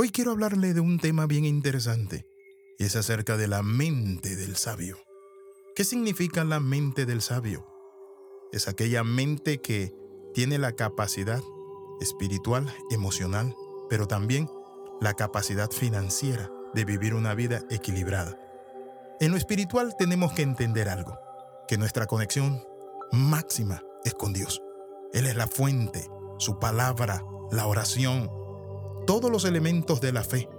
Hoy quiero hablarle de un tema bien interesante y es acerca de la mente del sabio. ¿Qué significa la mente del sabio? Es aquella mente que tiene la capacidad espiritual, emocional, pero también la capacidad financiera de vivir una vida equilibrada. En lo espiritual tenemos que entender algo, que nuestra conexión máxima es con Dios. Él es la fuente, su palabra, la oración, todos los elementos de la fe.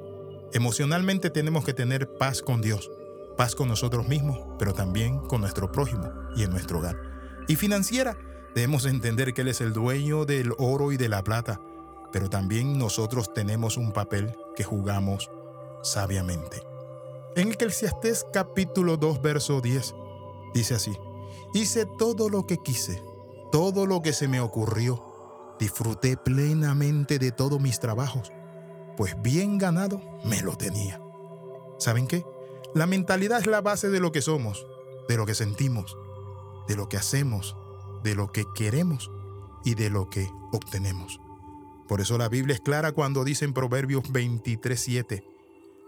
Emocionalmente tenemos que tener paz con Dios, paz con nosotros mismos, pero también con nuestro prójimo y en nuestro hogar. Y financiera, debemos entender que Él es el dueño del oro y de la plata, pero también nosotros tenemos un papel que jugamos sabiamente. En Eclesiastés capítulo 2, verso 10, dice así, hice todo lo que quise, todo lo que se me ocurrió, disfruté plenamente de todos mis trabajos pues bien ganado me lo tenía. ¿Saben qué? La mentalidad es la base de lo que somos, de lo que sentimos, de lo que hacemos, de lo que queremos y de lo que obtenemos. Por eso la Biblia es clara cuando dice en Proverbios 23:7,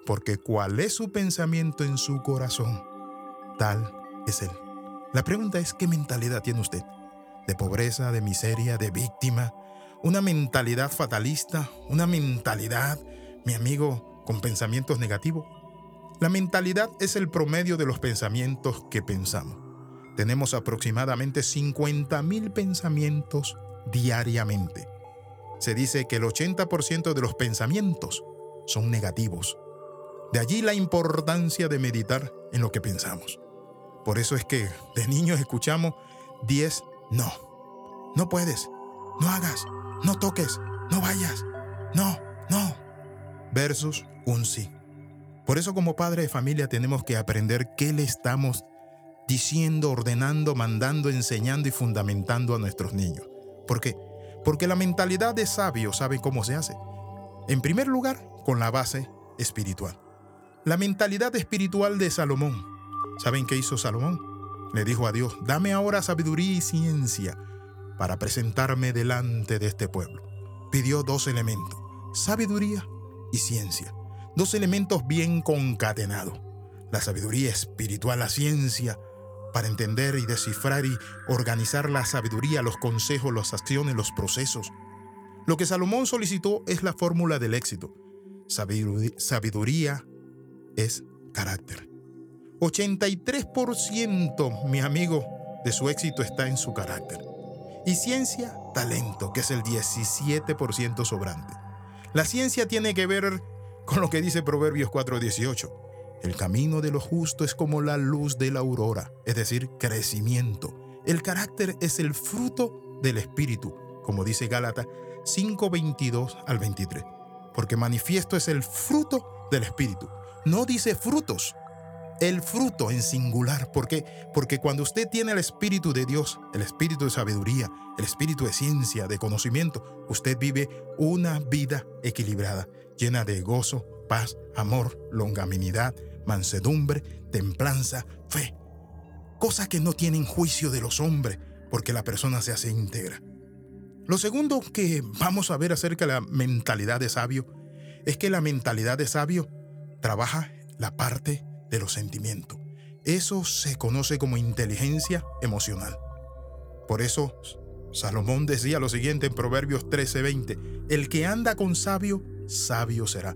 porque cuál es su pensamiento en su corazón, tal es él. La pregunta es, ¿qué mentalidad tiene usted? ¿De pobreza, de miseria, de víctima, una mentalidad fatalista, una mentalidad, mi amigo, con pensamientos negativos. La mentalidad es el promedio de los pensamientos que pensamos. Tenemos aproximadamente 50.000 pensamientos diariamente. Se dice que el 80% de los pensamientos son negativos. De allí la importancia de meditar en lo que pensamos. Por eso es que de niños escuchamos 10 no. No puedes, no hagas, no toques, no vayas, no, no, versus un sí. Por eso como padre de familia tenemos que aprender qué le estamos diciendo, ordenando, mandando, enseñando y fundamentando a nuestros niños. ¿Por qué? Porque la mentalidad de sabio sabe cómo se hace. En primer lugar, con la base espiritual. La mentalidad espiritual de Salomón. ¿Saben qué hizo Salomón? Le dijo a Dios, dame ahora sabiduría y ciencia para presentarme delante de este pueblo. Pidió dos elementos, sabiduría y ciencia, dos elementos bien concatenados. La sabiduría espiritual, la ciencia, para entender y descifrar y organizar la sabiduría, los consejos, las acciones, los procesos. Lo que Salomón solicitó es la fórmula del éxito. Sabiduría es carácter. 83%, mi amigo, de su éxito está en su carácter. Y ciencia, talento, que es el 17% sobrante. La ciencia tiene que ver con lo que dice Proverbios 4:18. El camino de lo justo es como la luz de la aurora, es decir, crecimiento. El carácter es el fruto del espíritu, como dice Gálatas 5:22 al 23. Porque manifiesto es el fruto del espíritu. No dice frutos, el fruto en singular. ¿Por qué? Porque cuando usted tiene el Espíritu de Dios, el Espíritu de sabiduría, el Espíritu de ciencia, de conocimiento, usted vive una vida equilibrada, llena de gozo, paz, amor, longanimidad, mansedumbre, templanza, fe. Cosas que no tienen juicio de los hombres, porque la persona se hace íntegra. Lo segundo que vamos a ver acerca de la mentalidad de sabio es que la mentalidad de sabio trabaja la parte de los sentimientos. Eso se conoce como inteligencia emocional. Por eso Salomón decía lo siguiente en Proverbios 13:20, el que anda con sabio, sabio será.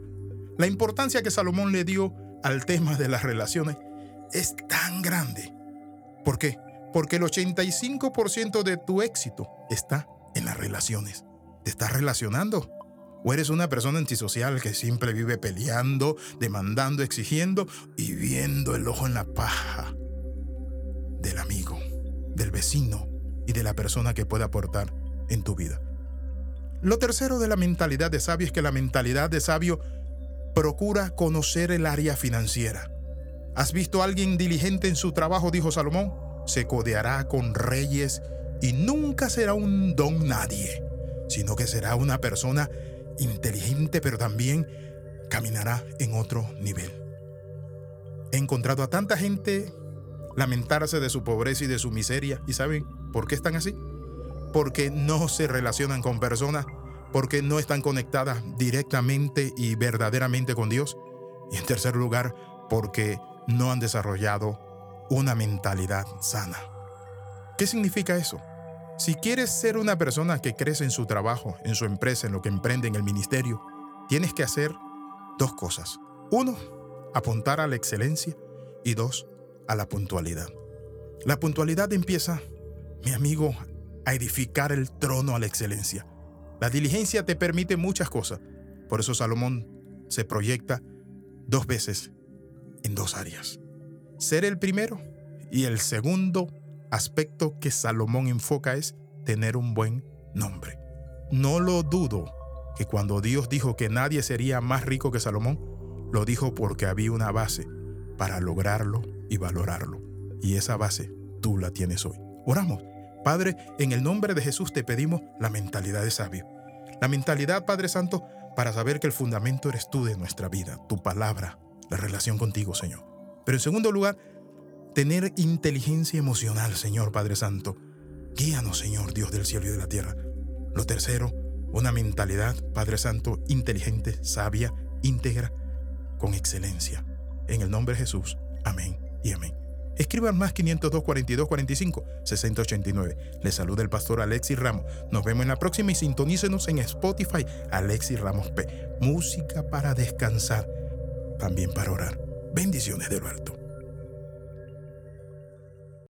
La importancia que Salomón le dio al tema de las relaciones es tan grande. ¿Por qué? Porque el 85% de tu éxito está en las relaciones. Te estás relacionando o eres una persona antisocial que siempre vive peleando, demandando, exigiendo y viendo el ojo en la paja del amigo, del vecino y de la persona que puede aportar en tu vida. Lo tercero de la mentalidad de sabio es que la mentalidad de sabio procura conocer el área financiera. ¿Has visto a alguien diligente en su trabajo? Dijo Salomón. Se codeará con reyes y nunca será un don nadie, sino que será una persona inteligente, pero también caminará en otro nivel. He encontrado a tanta gente lamentarse de su pobreza y de su miseria. ¿Y saben por qué están así? Porque no se relacionan con personas porque no están conectadas directamente y verdaderamente con Dios. Y en tercer lugar, porque no han desarrollado una mentalidad sana. ¿Qué significa eso? Si quieres ser una persona que crece en su trabajo, en su empresa, en lo que emprende, en el ministerio, tienes que hacer dos cosas. Uno, apuntar a la excelencia y dos, a la puntualidad. La puntualidad empieza, mi amigo, a edificar el trono a la excelencia. La diligencia te permite muchas cosas. Por eso Salomón se proyecta dos veces en dos áreas. Ser el primero y el segundo aspecto que Salomón enfoca es tener un buen nombre. No lo dudo que cuando Dios dijo que nadie sería más rico que Salomón, lo dijo porque había una base para lograrlo y valorarlo. Y esa base tú la tienes hoy. Oramos. Padre, en el nombre de Jesús te pedimos la mentalidad de sabio. La mentalidad, Padre Santo, para saber que el fundamento eres tú de nuestra vida, tu palabra, la relación contigo, Señor. Pero en segundo lugar, tener inteligencia emocional, Señor Padre Santo. Guíanos, Señor, Dios del cielo y de la tierra. Lo tercero, una mentalidad, Padre Santo, inteligente, sabia, íntegra, con excelencia. En el nombre de Jesús. Amén y amén. Escriban más 502 42 45 6089. Les saluda el pastor Alexis Ramos. Nos vemos en la próxima y sintonícenos en Spotify Alexis Ramos P. Música para descansar, también para orar. Bendiciones de lo alto.